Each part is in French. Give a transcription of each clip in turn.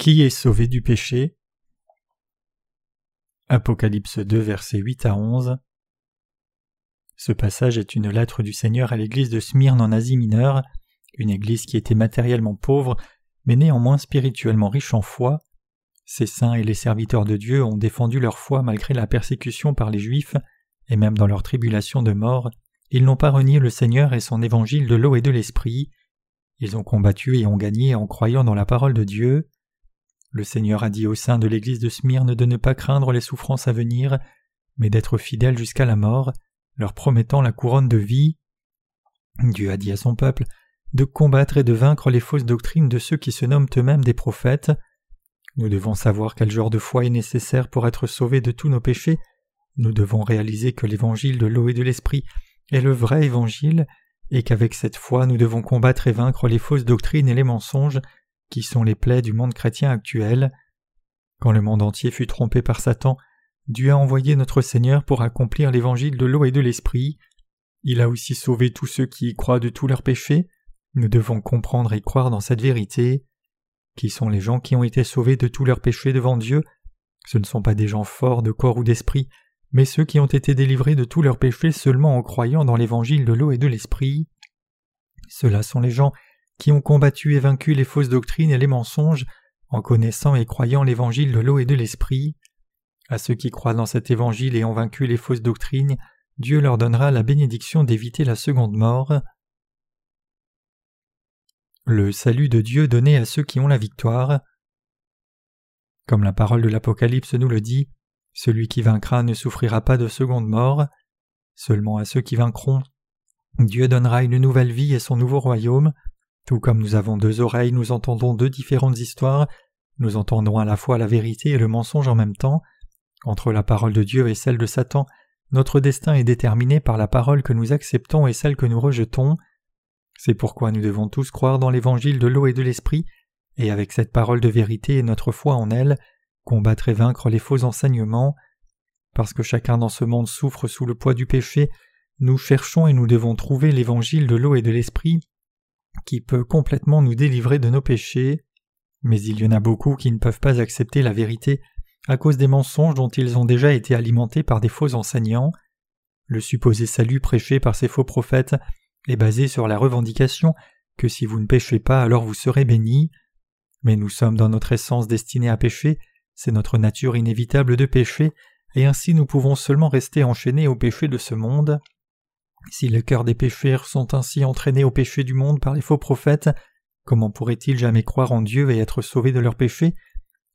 Qui est sauvé du péché? Apocalypse 2 versets 8 à 11 Ce passage est une lettre du Seigneur à l'église de Smyrne en Asie mineure, une église qui était matériellement pauvre, mais néanmoins spirituellement riche en foi. Ces saints et les serviteurs de Dieu ont défendu leur foi malgré la persécution par les Juifs, et même dans leur tribulation de mort, ils n'ont pas renié le Seigneur et son évangile de l'eau et de l'esprit. Ils ont combattu et ont gagné en croyant dans la parole de Dieu. Le Seigneur a dit au sein de l'Église de Smyrne de ne pas craindre les souffrances à venir, mais d'être fidèle jusqu'à la mort, leur promettant la couronne de vie. Dieu a dit à son peuple de combattre et de vaincre les fausses doctrines de ceux qui se nomment eux-mêmes des prophètes. Nous devons savoir quel genre de foi est nécessaire pour être sauvés de tous nos péchés. Nous devons réaliser que l'évangile de l'eau et de l'esprit est le vrai évangile, et qu'avec cette foi nous devons combattre et vaincre les fausses doctrines et les mensonges qui sont les plaies du monde chrétien actuel. Quand le monde entier fut trompé par Satan, Dieu a envoyé notre Seigneur pour accomplir l'évangile de l'eau et de l'esprit. Il a aussi sauvé tous ceux qui y croient de tous leurs péchés. Nous devons comprendre et croire dans cette vérité. Qui sont les gens qui ont été sauvés de tous leurs péchés devant Dieu? Ce ne sont pas des gens forts de corps ou d'esprit, mais ceux qui ont été délivrés de tous leurs péchés seulement en croyant dans l'évangile de l'eau et de l'esprit. Ceux-là sont les gens qui ont combattu et vaincu les fausses doctrines et les mensonges en connaissant et croyant l'évangile de l'eau et de l'esprit. À ceux qui croient dans cet évangile et ont vaincu les fausses doctrines, Dieu leur donnera la bénédiction d'éviter la seconde mort. Le salut de Dieu donné à ceux qui ont la victoire. Comme la parole de l'Apocalypse nous le dit, celui qui vaincra ne souffrira pas de seconde mort. Seulement à ceux qui vaincront, Dieu donnera une nouvelle vie et son nouveau royaume. Tout comme nous avons deux oreilles, nous entendons deux différentes histoires, nous entendons à la fois la vérité et le mensonge en même temps. Entre la parole de Dieu et celle de Satan, notre destin est déterminé par la parole que nous acceptons et celle que nous rejetons. C'est pourquoi nous devons tous croire dans l'évangile de l'eau et de l'esprit, et avec cette parole de vérité et notre foi en elle, combattre et vaincre les faux enseignements. Parce que chacun dans ce monde souffre sous le poids du péché, nous cherchons et nous devons trouver l'évangile de l'eau et de l'esprit qui peut complètement nous délivrer de nos péchés, mais il y en a beaucoup qui ne peuvent pas accepter la vérité à cause des mensonges dont ils ont déjà été alimentés par des faux enseignants. Le supposé salut prêché par ces faux prophètes est basé sur la revendication que si vous ne péchez pas alors vous serez bénis. Mais nous sommes dans notre essence destinés à pécher, c'est notre nature inévitable de pécher, et ainsi nous pouvons seulement rester enchaînés au péché de ce monde. Si le cœur des pécheurs sont ainsi entraînés au péché du monde par les faux prophètes, comment pourraient-ils jamais croire en Dieu et être sauvés de leurs péchés?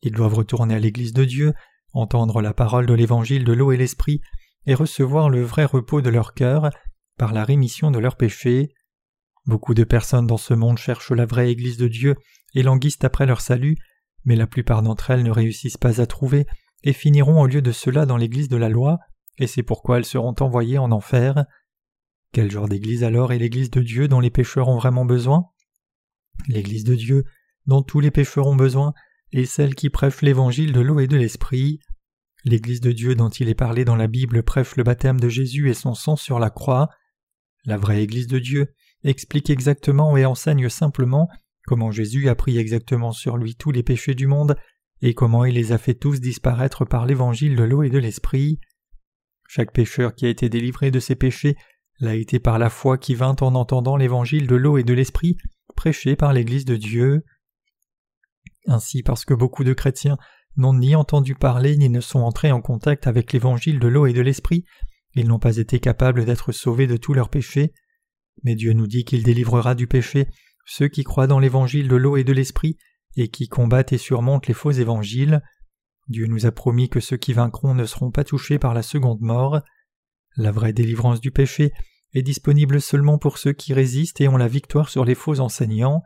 Ils doivent retourner à l'Église de Dieu, entendre la parole de l'Évangile de l'eau et l'Esprit, et recevoir le vrai repos de leur cœur par la rémission de leurs péchés. Beaucoup de personnes dans ce monde cherchent la vraie Église de Dieu et languissent après leur salut, mais la plupart d'entre elles ne réussissent pas à trouver et finiront au lieu de cela dans l'Église de la loi, et c'est pourquoi elles seront envoyées en enfer. Quel genre d'église alors est l'église de Dieu dont les pécheurs ont vraiment besoin? L'église de Dieu dont tous les pécheurs ont besoin est celle qui prêche l'évangile de l'eau et de l'esprit. L'église de Dieu dont il est parlé dans la Bible prêche le baptême de Jésus et son sang sur la croix. La vraie église de Dieu explique exactement et enseigne simplement comment Jésus a pris exactement sur lui tous les péchés du monde et comment il les a fait tous disparaître par l'évangile de l'eau et de l'esprit. Chaque pécheur qui a été délivré de ses péchés l'a été par la foi qui vint en entendant l'évangile de l'eau et de l'esprit prêché par l'Église de Dieu. Ainsi parce que beaucoup de chrétiens n'ont ni entendu parler ni ne sont entrés en contact avec l'évangile de l'eau et de l'esprit, ils n'ont pas été capables d'être sauvés de tous leurs péchés. Mais Dieu nous dit qu'il délivrera du péché ceux qui croient dans l'évangile de l'eau et de l'esprit et qui combattent et surmontent les faux évangiles. Dieu nous a promis que ceux qui vaincront ne seront pas touchés par la seconde mort. La vraie délivrance du péché est disponible seulement pour ceux qui résistent et ont la victoire sur les faux enseignants.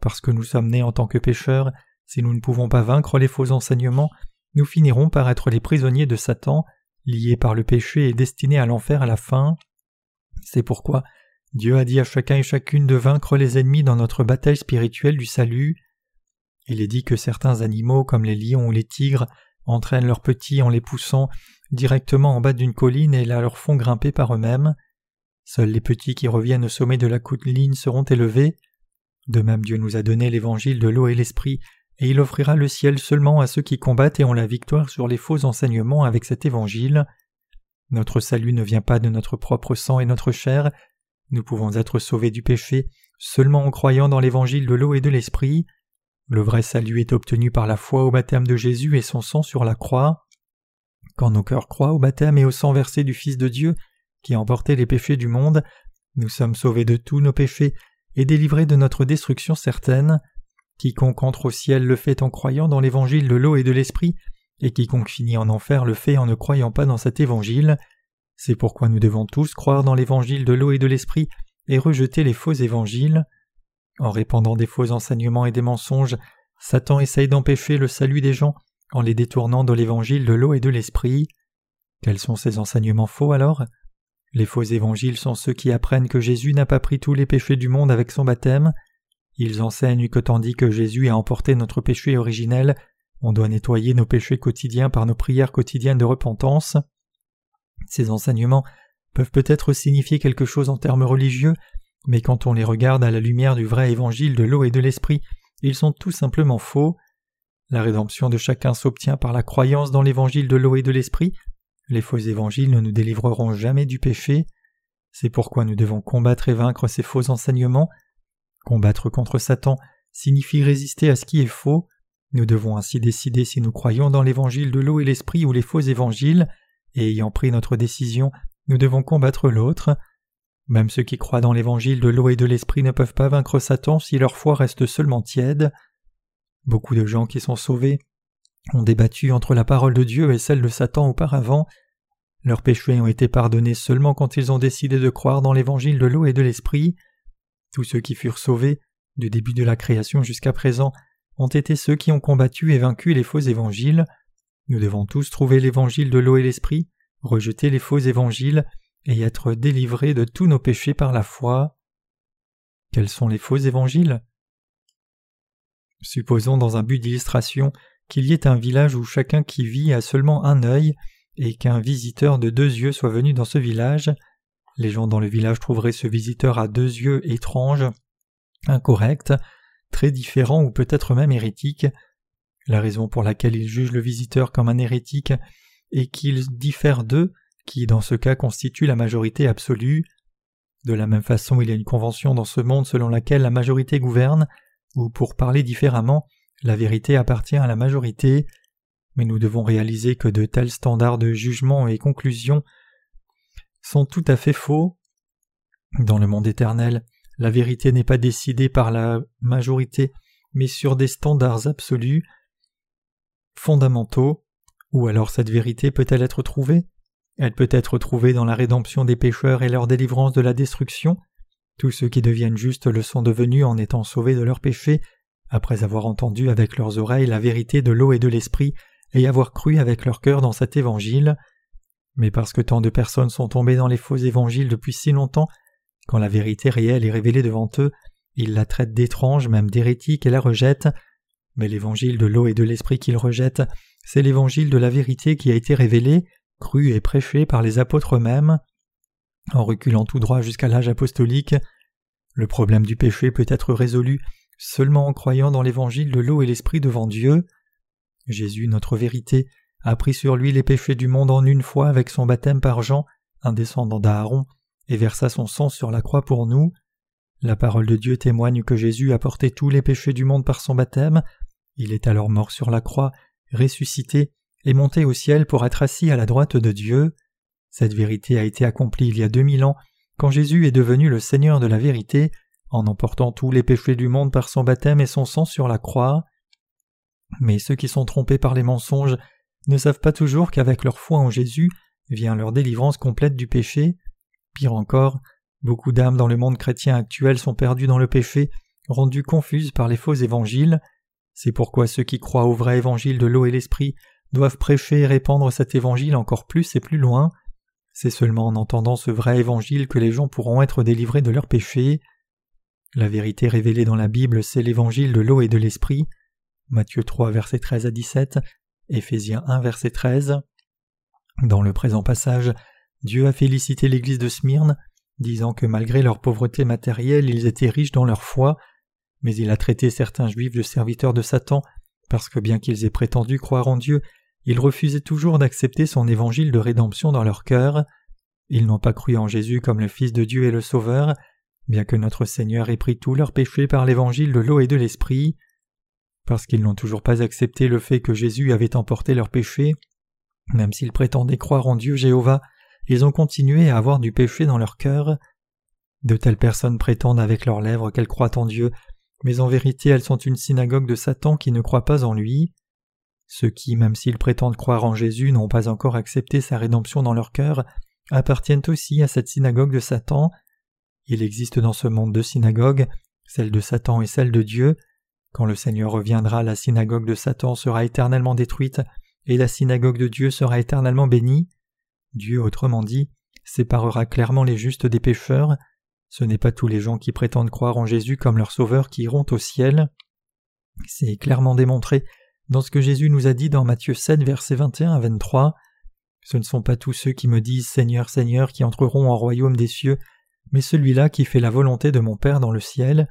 Parce que nous sommes nés en tant que pécheurs, si nous ne pouvons pas vaincre les faux enseignements, nous finirons par être les prisonniers de Satan, liés par le péché et destinés à l'enfer à la fin. C'est pourquoi Dieu a dit à chacun et chacune de vaincre les ennemis dans notre bataille spirituelle du salut. Il est dit que certains animaux comme les lions ou les tigres entraînent leurs petits en les poussant directement en bas d'une colline et la leur font grimper par eux-mêmes. Seuls les petits qui reviennent au sommet de la colline seront élevés. De même Dieu nous a donné l'évangile de l'eau et l'esprit et il offrira le ciel seulement à ceux qui combattent et ont la victoire sur les faux enseignements avec cet évangile. Notre salut ne vient pas de notre propre sang et notre chair, nous pouvons être sauvés du péché seulement en croyant dans l'évangile de l'eau et de l'esprit. Le vrai salut est obtenu par la foi au baptême de Jésus et son sang sur la croix. Quand nos cœurs croient au baptême et au sang versé du Fils de Dieu, qui a emporté les péchés du monde, nous sommes sauvés de tous nos péchés et délivrés de notre destruction certaine. Quiconque entre au ciel le fait en croyant dans l'évangile de l'eau et de l'esprit, et quiconque finit en enfer le fait en ne croyant pas dans cet évangile. C'est pourquoi nous devons tous croire dans l'évangile de l'eau et de l'esprit et rejeter les faux évangiles. En répandant des faux enseignements et des mensonges, Satan essaye d'empêcher le salut des gens en les détournant de l'évangile de l'eau et de l'esprit. Quels sont ces enseignements faux alors? Les faux évangiles sont ceux qui apprennent que Jésus n'a pas pris tous les péchés du monde avec son baptême. Ils enseignent que tandis que Jésus a emporté notre péché originel, on doit nettoyer nos péchés quotidiens par nos prières quotidiennes de repentance. Ces enseignements peuvent peut-être signifier quelque chose en termes religieux, mais quand on les regarde à la lumière du vrai évangile de l'eau et de l'esprit, ils sont tout simplement faux. La rédemption de chacun s'obtient par la croyance dans l'évangile de l'eau et de l'esprit. Les faux évangiles ne nous délivreront jamais du péché. C'est pourquoi nous devons combattre et vaincre ces faux enseignements. Combattre contre Satan signifie résister à ce qui est faux. Nous devons ainsi décider si nous croyons dans l'évangile de l'eau et l'esprit ou les faux évangiles, et ayant pris notre décision, nous devons combattre l'autre. Même ceux qui croient dans l'évangile de l'eau et de l'esprit ne peuvent pas vaincre Satan si leur foi reste seulement tiède. Beaucoup de gens qui sont sauvés ont débattu entre la parole de Dieu et celle de Satan auparavant. Leurs péchés ont été pardonnés seulement quand ils ont décidé de croire dans l'évangile de l'eau et de l'esprit. Tous ceux qui furent sauvés, du début de la création jusqu'à présent, ont été ceux qui ont combattu et vaincu les faux évangiles. Nous devons tous trouver l'évangile de l'eau et l'esprit, rejeter les faux évangiles et être délivrés de tous nos péchés par la foi. Quels sont les faux évangiles? Supposons dans un but d'illustration qu'il y ait un village où chacun qui vit a seulement un œil et qu'un visiteur de deux yeux soit venu dans ce village. Les gens dans le village trouveraient ce visiteur à deux yeux étrange, incorrect, très différent ou peut-être même hérétique. La raison pour laquelle ils jugent le visiteur comme un hérétique est qu'il diffère d'eux, qui dans ce cas constitue la majorité absolue. De la même façon, il y a une convention dans ce monde selon laquelle la majorité gouverne, ou pour parler différemment, la vérité appartient à la majorité, mais nous devons réaliser que de tels standards de jugement et conclusion sont tout à fait faux. Dans le monde éternel, la vérité n'est pas décidée par la majorité, mais sur des standards absolus, fondamentaux. Ou alors cette vérité peut-elle être trouvée? Elle peut être trouvée dans la rédemption des pécheurs et leur délivrance de la destruction, tous ceux qui deviennent justes le sont devenus en étant sauvés de leurs péchés, après avoir entendu avec leurs oreilles la vérité de l'eau et de l'esprit, et avoir cru avec leur cœur dans cet évangile. Mais parce que tant de personnes sont tombées dans les faux évangiles depuis si longtemps, quand la vérité réelle est révélée devant eux, ils la traitent d'étrange, même d'hérétique, et la rejettent. Mais l'évangile de l'eau et de l'esprit qu'ils rejettent, c'est l'évangile de la vérité qui a été révélé, cru et prêché par les apôtres eux-mêmes. En reculant tout droit jusqu'à l'âge apostolique, le problème du péché peut être résolu seulement en croyant dans l'évangile de l'eau et l'esprit devant Dieu. Jésus, notre vérité, a pris sur lui les péchés du monde en une fois avec son baptême par Jean, un descendant d'Aaron, et versa son sang sur la croix pour nous. La parole de Dieu témoigne que Jésus a porté tous les péchés du monde par son baptême. Il est alors mort sur la croix, ressuscité et monté au ciel pour être assis à la droite de Dieu. Cette vérité a été accomplie il y a deux mille ans, quand Jésus est devenu le Seigneur de la vérité, en emportant tous les péchés du monde par son baptême et son sang sur la croix. Mais ceux qui sont trompés par les mensonges ne savent pas toujours qu'avec leur foi en Jésus vient leur délivrance complète du péché. Pire encore, beaucoup d'âmes dans le monde chrétien actuel sont perdues dans le péché, rendues confuses par les faux évangiles. C'est pourquoi ceux qui croient au vrai évangile de l'eau et l'esprit doivent prêcher et répandre cet évangile encore plus et plus loin. C'est seulement en entendant ce vrai évangile que les gens pourront être délivrés de leurs péchés. La vérité révélée dans la Bible, c'est l'évangile de l'eau et de l'esprit. Matthieu 3, versets 13 à 17, Éphésiens 1, verset 13. Dans le présent passage, Dieu a félicité l'église de Smyrne, disant que malgré leur pauvreté matérielle, ils étaient riches dans leur foi, mais il a traité certains juifs de serviteurs de Satan parce que bien qu'ils aient prétendu croire en Dieu, ils refusaient toujours d'accepter son évangile de rédemption dans leur cœur. Ils n'ont pas cru en Jésus comme le Fils de Dieu et le Sauveur, bien que notre Seigneur ait pris tous leurs péchés par l'évangile de l'eau et de l'esprit. Parce qu'ils n'ont toujours pas accepté le fait que Jésus avait emporté leurs péchés, même s'ils prétendaient croire en Dieu Jéhovah, ils ont continué à avoir du péché dans leur cœur. De telles personnes prétendent avec leurs lèvres qu'elles croient en Dieu, mais en vérité elles sont une synagogue de Satan qui ne croit pas en lui. Ceux qui, même s'ils prétendent croire en Jésus, n'ont pas encore accepté sa rédemption dans leur cœur, appartiennent aussi à cette synagogue de Satan. Il existe dans ce monde deux synagogues, celle de Satan et celle de Dieu. Quand le Seigneur reviendra, la synagogue de Satan sera éternellement détruite, et la synagogue de Dieu sera éternellement bénie. Dieu, autrement dit, séparera clairement les justes des pécheurs. Ce n'est pas tous les gens qui prétendent croire en Jésus comme leur Sauveur qui iront au ciel. C'est clairement démontré dans ce que Jésus nous a dit dans Matthieu 7, versets 21 à 23. Ce ne sont pas tous ceux qui me disent Seigneur, Seigneur qui entreront au royaume des cieux, mais celui-là qui fait la volonté de mon Père dans le ciel.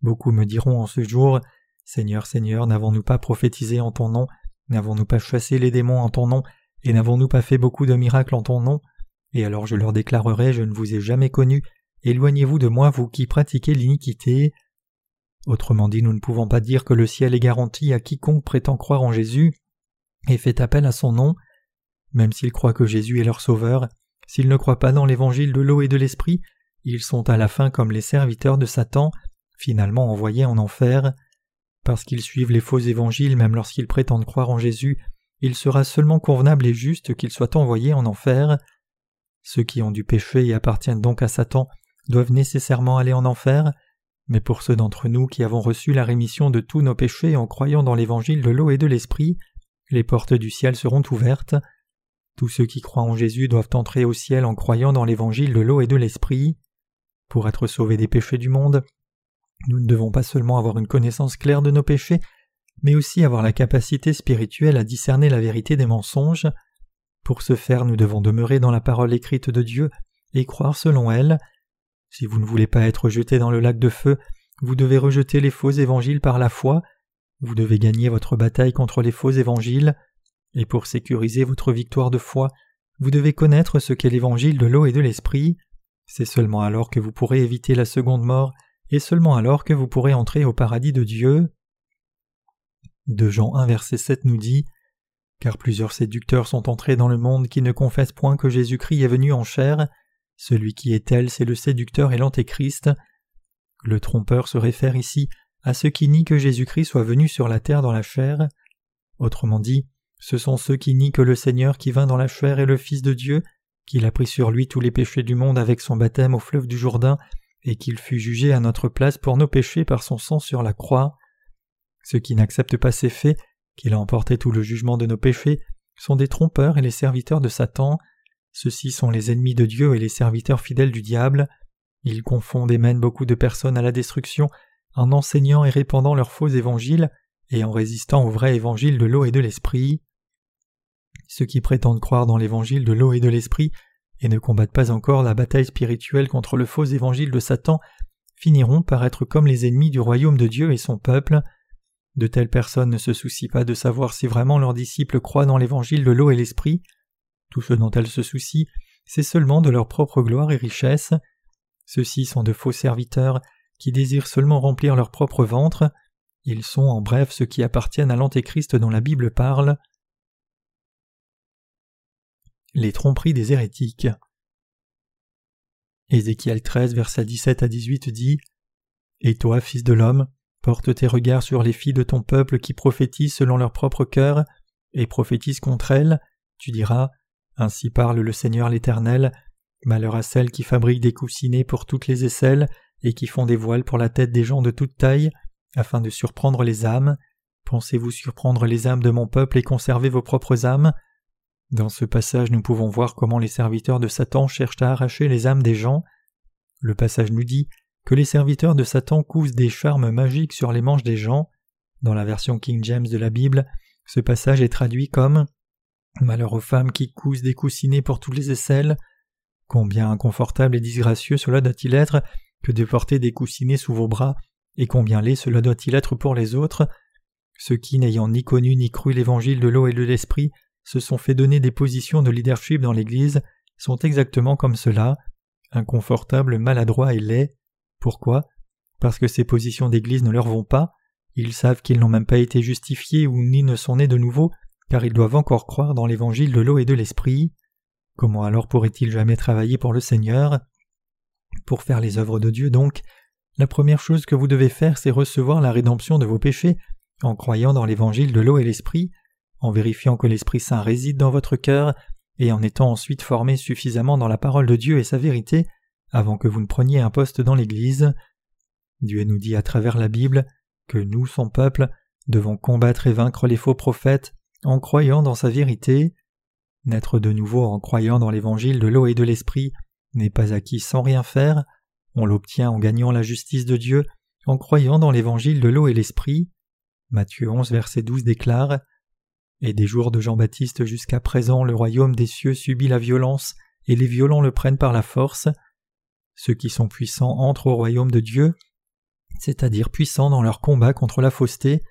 Beaucoup me diront en ce jour Seigneur, Seigneur, n'avons-nous pas prophétisé en ton nom? N'avons-nous pas chassé les démons en ton nom? Et n'avons-nous pas fait beaucoup de miracles en ton nom? Et alors je leur déclarerai Je ne vous ai jamais connu, éloignez-vous de moi, vous qui pratiquez l'iniquité. Autrement dit, nous ne pouvons pas dire que le ciel est garanti à quiconque prétend croire en Jésus et fait appel à son nom. Même s'ils croient que Jésus est leur sauveur, s'ils ne croient pas dans l'évangile de l'eau et de l'esprit, ils sont à la fin comme les serviteurs de Satan, finalement envoyés en enfer. Parce qu'ils suivent les faux évangiles même lorsqu'ils prétendent croire en Jésus, il sera seulement convenable et juste qu'ils soient envoyés en enfer. Ceux qui ont du péché et appartiennent donc à Satan doivent nécessairement aller en enfer, mais pour ceux d'entre nous qui avons reçu la rémission de tous nos péchés en croyant dans l'évangile de l'eau et de l'esprit, les portes du ciel seront ouvertes. Tous ceux qui croient en Jésus doivent entrer au ciel en croyant dans l'évangile de l'eau et de l'esprit. Pour être sauvés des péchés du monde, nous ne devons pas seulement avoir une connaissance claire de nos péchés, mais aussi avoir la capacité spirituelle à discerner la vérité des mensonges. Pour ce faire, nous devons demeurer dans la parole écrite de Dieu et croire selon elle. Si vous ne voulez pas être jeté dans le lac de feu, vous devez rejeter les faux évangiles par la foi, vous devez gagner votre bataille contre les faux évangiles, et pour sécuriser votre victoire de foi, vous devez connaître ce qu'est l'évangile de l'eau et de l'esprit. C'est seulement alors que vous pourrez éviter la seconde mort et seulement alors que vous pourrez entrer au paradis de Dieu. De Jean 1 verset 7 nous dit Car plusieurs séducteurs sont entrés dans le monde qui ne confessent point que Jésus-Christ est venu en chair. Celui qui est tel, c'est le séducteur et l'antéchrist. Le trompeur se réfère ici à ceux qui nient que Jésus-Christ soit venu sur la terre dans la chair. Autrement dit, ce sont ceux qui nient que le Seigneur qui vint dans la chair est le Fils de Dieu, qu'il a pris sur lui tous les péchés du monde avec son baptême au fleuve du Jourdain et qu'il fut jugé à notre place pour nos péchés par son sang sur la croix. Ceux qui n'acceptent pas ces faits, qu'il a emporté tout le jugement de nos péchés, sont des trompeurs et les serviteurs de Satan. Ceux-ci sont les ennemis de Dieu et les serviteurs fidèles du diable. Ils confondent et mènent beaucoup de personnes à la destruction en enseignant et répandant leurs faux évangiles et en résistant au vrai évangile de l'eau et de l'esprit. Ceux qui prétendent croire dans l'évangile de l'eau et de l'esprit et ne combattent pas encore la bataille spirituelle contre le faux évangile de Satan finiront par être comme les ennemis du royaume de Dieu et son peuple. De telles personnes ne se soucient pas de savoir si vraiment leurs disciples croient dans l'évangile de l'eau et l'esprit. Tout ce dont elles se soucient, c'est seulement de leur propre gloire et richesse. Ceux-ci sont de faux serviteurs qui désirent seulement remplir leur propre ventre. Ils sont en bref ceux qui appartiennent à l'Antéchrist dont la Bible parle. Les tromperies des hérétiques. Ézéchiel 13, versets 17 à 18 dit Et toi, fils de l'homme, porte tes regards sur les filles de ton peuple qui prophétisent selon leur propre cœur, et prophétisent contre elles. Tu diras Ainsi parle le Seigneur l'Éternel. Malheur à celles qui fabriquent des coussinets pour toutes les aisselles et qui font des voiles pour la tête des gens de toute taille, afin de surprendre les âmes. Pensez-vous surprendre les âmes de mon peuple et conserver vos propres âmes? Dans ce passage, nous pouvons voir comment les serviteurs de Satan cherchent à arracher les âmes des gens. Le passage nous dit que les serviteurs de Satan cousent des charmes magiques sur les manches des gens. Dans la version King James de la Bible, ce passage est traduit comme Malheur aux femmes qui cousent des coussinets pour toutes les aisselles. Combien inconfortable et disgracieux cela doit-il être que de porter des coussinets sous vos bras, et combien laid cela doit-il être pour les autres. ceux qui, n'ayant ni connu ni cru l'évangile de l'eau et de l'esprit, se sont fait donner des positions de leadership dans l'Église, sont exactement comme cela, inconfortables, maladroits et laids. Pourquoi? Parce que ces positions d'Église ne leur vont pas, ils savent qu'ils n'ont même pas été justifiés ou ni ne sont nés de nouveau, car ils doivent encore croire dans l'évangile de l'eau et de l'esprit. Comment alors pourraient-ils jamais travailler pour le Seigneur? Pour faire les œuvres de Dieu donc, la première chose que vous devez faire c'est recevoir la rédemption de vos péchés en croyant dans l'évangile de l'eau et l'esprit, en vérifiant que l'Esprit Saint réside dans votre cœur, et en étant ensuite formé suffisamment dans la parole de Dieu et sa vérité, avant que vous ne preniez un poste dans l'Église. Dieu nous dit à travers la Bible que nous, son peuple, devons combattre et vaincre les faux prophètes en croyant dans sa vérité. Naître de nouveau en croyant dans l'évangile de l'eau et de l'esprit n'est pas acquis sans rien faire, on l'obtient en gagnant la justice de Dieu, en croyant dans l'évangile de l'eau et l'esprit. Matthieu 11 verset 12 déclare Et des jours de Jean-Baptiste jusqu'à présent le royaume des cieux subit la violence, et les violents le prennent par la force. Ceux qui sont puissants entrent au royaume de Dieu, c'est-à-dire puissants dans leur combat contre la fausseté.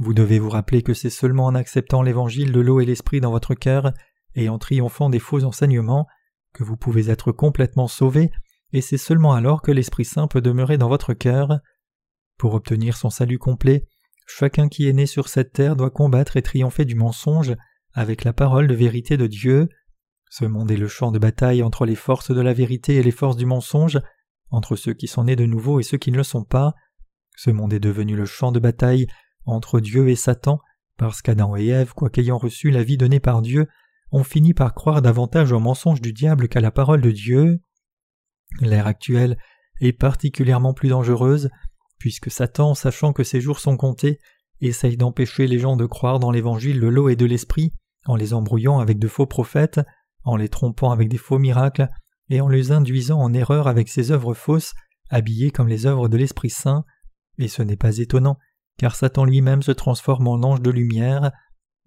Vous devez vous rappeler que c'est seulement en acceptant l'évangile de l'eau et l'esprit dans votre cœur et en triomphant des faux enseignements que vous pouvez être complètement sauvé, et c'est seulement alors que l'Esprit Saint peut demeurer dans votre cœur. Pour obtenir son salut complet, chacun qui est né sur cette terre doit combattre et triompher du mensonge avec la parole de vérité de Dieu. Ce monde est le champ de bataille entre les forces de la vérité et les forces du mensonge, entre ceux qui sont nés de nouveau et ceux qui ne le sont pas. Ce monde est devenu le champ de bataille entre Dieu et Satan, parce qu'Adam et Ève, quoiqu'ayant reçu la vie donnée par Dieu, ont fini par croire davantage au mensonge du diable qu'à la parole de Dieu. L'ère actuelle est particulièrement plus dangereuse, puisque Satan, sachant que ses jours sont comptés, essaye d'empêcher les gens de croire dans l'évangile de l'eau et de l'esprit, en les embrouillant avec de faux prophètes, en les trompant avec des faux miracles, et en les induisant en erreur avec ses œuvres fausses, habillées comme les œuvres de l'Esprit Saint. Et ce n'est pas étonnant, car Satan lui-même se transforme en ange de lumière.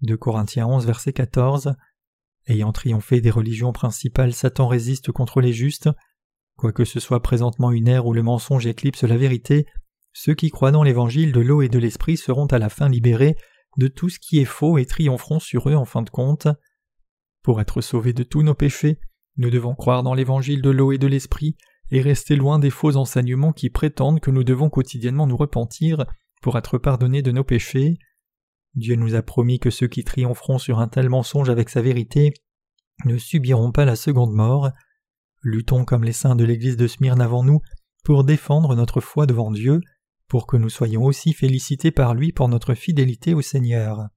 De Corinthiens 11, verset 14. Ayant triomphé des religions principales, Satan résiste contre les justes. Quoique ce soit présentement une ère où le mensonge éclipse la vérité, ceux qui croient dans l'évangile de l'eau et de l'esprit seront à la fin libérés de tout ce qui est faux et triompheront sur eux en fin de compte. Pour être sauvés de tous nos péchés, nous devons croire dans l'évangile de l'eau et de l'esprit et rester loin des faux enseignements qui prétendent que nous devons quotidiennement nous repentir pour être pardonnés de nos péchés. Dieu nous a promis que ceux qui triompheront sur un tel mensonge avec sa vérité ne subiront pas la seconde mort. Luttons comme les saints de l'église de Smyrne avant nous pour défendre notre foi devant Dieu, pour que nous soyons aussi félicités par lui pour notre fidélité au Seigneur.